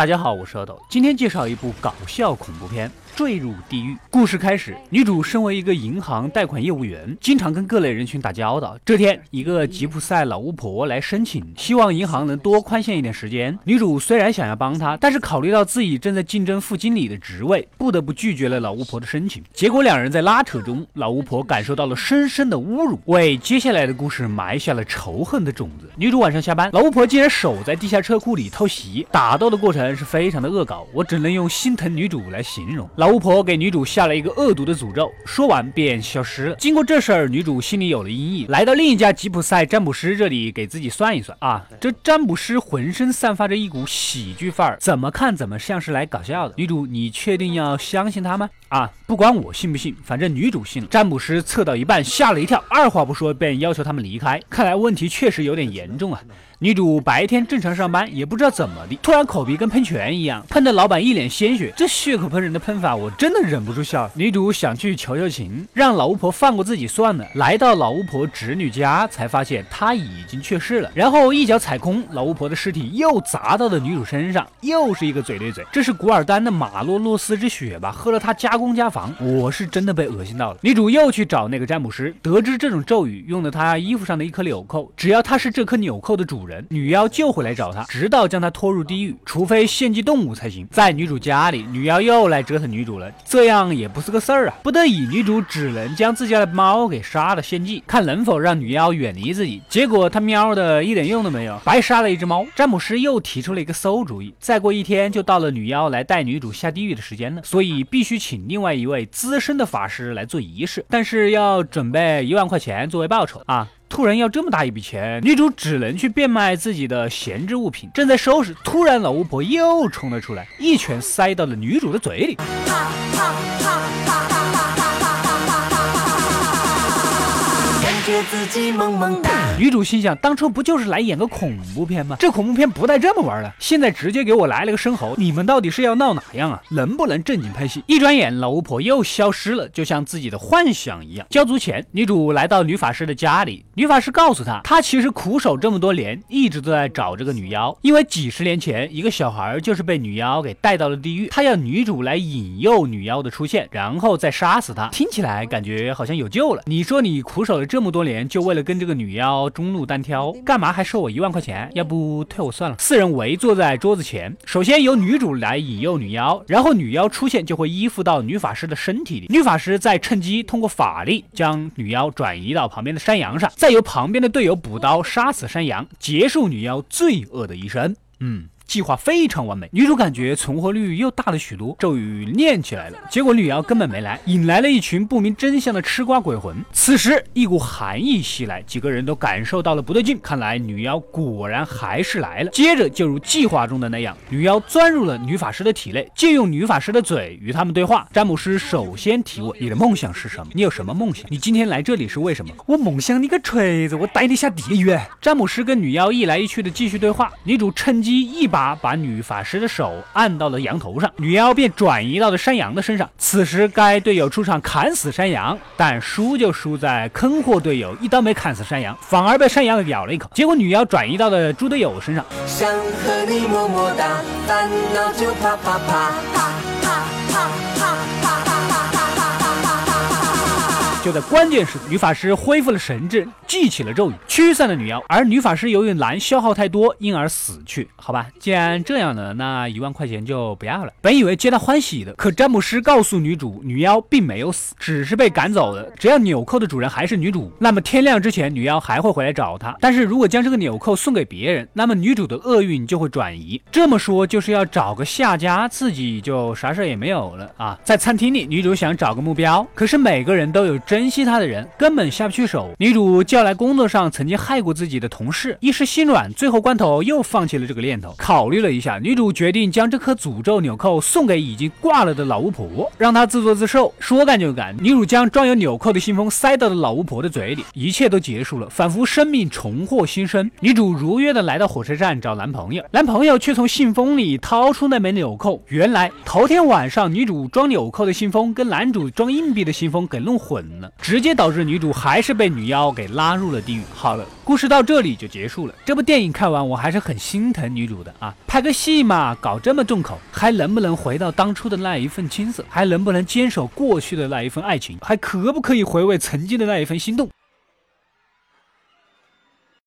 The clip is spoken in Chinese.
大家好，我是阿斗，今天介绍一部搞笑恐怖片。坠入地狱。故事开始，女主身为一个银行贷款业务员，经常跟各类人群打交道。这天，一个吉普赛老巫婆来申请，希望银行能多宽限一点时间。女主虽然想要帮她，但是考虑到自己正在竞争副经理的职位，不得不拒绝了老巫婆的申请。结果两人在拉扯中，老巫婆感受到了深深的侮辱，为接下来的故事埋下了仇恨的种子。女主晚上下班，老巫婆竟然守在地下车库里偷袭，打斗的过程是非常的恶搞，我只能用心疼女主来形容。老巫婆给女主下了一个恶毒的诅咒，说完便消失了。经过这事儿，女主心里有了阴影，来到另一家吉普赛占卜师这里给自己算一算啊。这占卜师浑身散发着一股喜剧范儿，怎么看怎么像是来搞笑的。女主，你确定要相信他吗？啊，不管我信不信，反正女主信了。占卜师测到一半吓了一跳，二话不说便要求他们离开。看来问题确实有点严重啊。女主白天正常上班，也不知道怎么的，突然口鼻跟喷泉一样，喷的老板一脸鲜血。这血口喷人的喷法，我真的忍不住笑。女主想去求求情，让老巫婆放过自己算了。来到老巫婆侄女家，才发现她已经去世了。然后一脚踩空，老巫婆的尸体又砸到了女主身上，又是一个嘴对嘴。这是古尔丹的马洛洛斯之血吧？喝了它加工加防，我是真的被恶心到了。女主又去找那个占卜师，得知这种咒语用的她衣服上的一颗纽扣，只要她是这颗纽扣的主人。人女妖就会来找他，直到将他拖入地狱，除非献祭动物才行。在女主家里，女妖又来折腾女女主了，这样也不是个事儿啊！不得已，女主只能将自家的猫给杀了献祭，看能否让女妖远离自己。结果他喵的一点用都没有，白杀了一只猫。詹姆斯又提出了一个馊主意，再过一天就到了女妖来带女主下地狱的时间了，所以必须请另外一位资深的法师来做仪式，但是要准备一万块钱作为报酬啊。突然要这么大一笔钱，女主只能去变卖自己的闲置物品。正在收拾，突然老巫婆又冲了出来，一拳塞到了女主的嘴里。自己萌萌哒。女主心想，当初不就是来演个恐怖片吗？这恐怖片不带这么玩的，现在直接给我来了个生猴，你们到底是要闹哪样啊？能不能正经拍戏？一转眼，老巫婆又消失了，就像自己的幻想一样。交足钱，女主来到女法师的家里，女法师告诉她，她其实苦守这么多年，一直都在找这个女妖，因为几十年前一个小孩就是被女妖给带到了地狱，她要女主来引诱女妖的出现，然后再杀死她。听起来感觉好像有救了。你说你苦守了这么多。多年就为了跟这个女妖中路单挑，干嘛还收我一万块钱？要不退我算了。四人围坐在桌子前，首先由女主来引诱女妖，然后女妖出现就会依附到女法师的身体里，女法师再趁机通过法力将女妖转移到旁边的山羊上，再由旁边的队友补刀杀死山羊，结束女妖罪恶的一生。嗯。计划非常完美，女主感觉存活率又大了许多，咒语念起来了。结果女妖根本没来，引来了一群不明真相的吃瓜鬼魂。此时一股寒意袭来，几个人都感受到了不对劲，看来女妖果然还是来了。接着就如计划中的那样，女妖钻入了女法师的体内，借用女法师的嘴与他们对话。詹姆斯首先提问：“你的梦想是什么？你有什么梦想？你今天来这里是为什么？”我梦想你个锤子！我带你下地狱！詹姆斯跟女妖一来一去的继续对话，女主趁机一把。把女法师的手按到了羊头上，女妖便转移到了山羊的身上。此时该队友出场砍死山羊，但输就输在坑货队友一刀没砍死山羊，反而被山羊咬了一口。结果女妖转移到了猪队友身上。想和你么么哒，就啪啪啪就在关键时，女法师恢复了神智，记起了咒语，驱散了女妖。而女法师由于蓝消耗太多，因而死去。好吧，既然这样了，那一万块钱就不要了。本以为皆大欢喜的，可詹姆斯告诉女主，女妖并没有死，只是被赶走了。只要纽扣的主人还是女主，那么天亮之前，女妖还会回来找她。但是如果将这个纽扣送给别人，那么女主的厄运就会转移。这么说就是要找个下家，自己就啥事也没有了啊！在餐厅里，女主想找个目标，可是每个人都有。珍惜他的人根本下不去手。女主叫来工作上曾经害过自己的同事，一时心软，最后关头又放弃了这个念头。考虑了一下，女主决定将这颗诅咒纽扣送给已经挂了的老巫婆，让她自作自受。说干就干，女主将装有纽扣的信封塞到了老巫婆的嘴里，一切都结束了，仿佛生命重获新生。女主如约的来到火车站找男朋友，男朋友却从信封里掏出那枚纽扣。原来头天晚上女主装纽扣的信封跟男主装硬币的信封给弄混。直接导致女主还是被女妖给拉入了地狱。好了，故事到这里就结束了。这部电影看完，我还是很心疼女主的啊，拍个戏嘛，搞这么重口，还能不能回到当初的那一份青涩？还能不能坚守过去的那一份爱情？还可不可以回味曾经的那一份心动？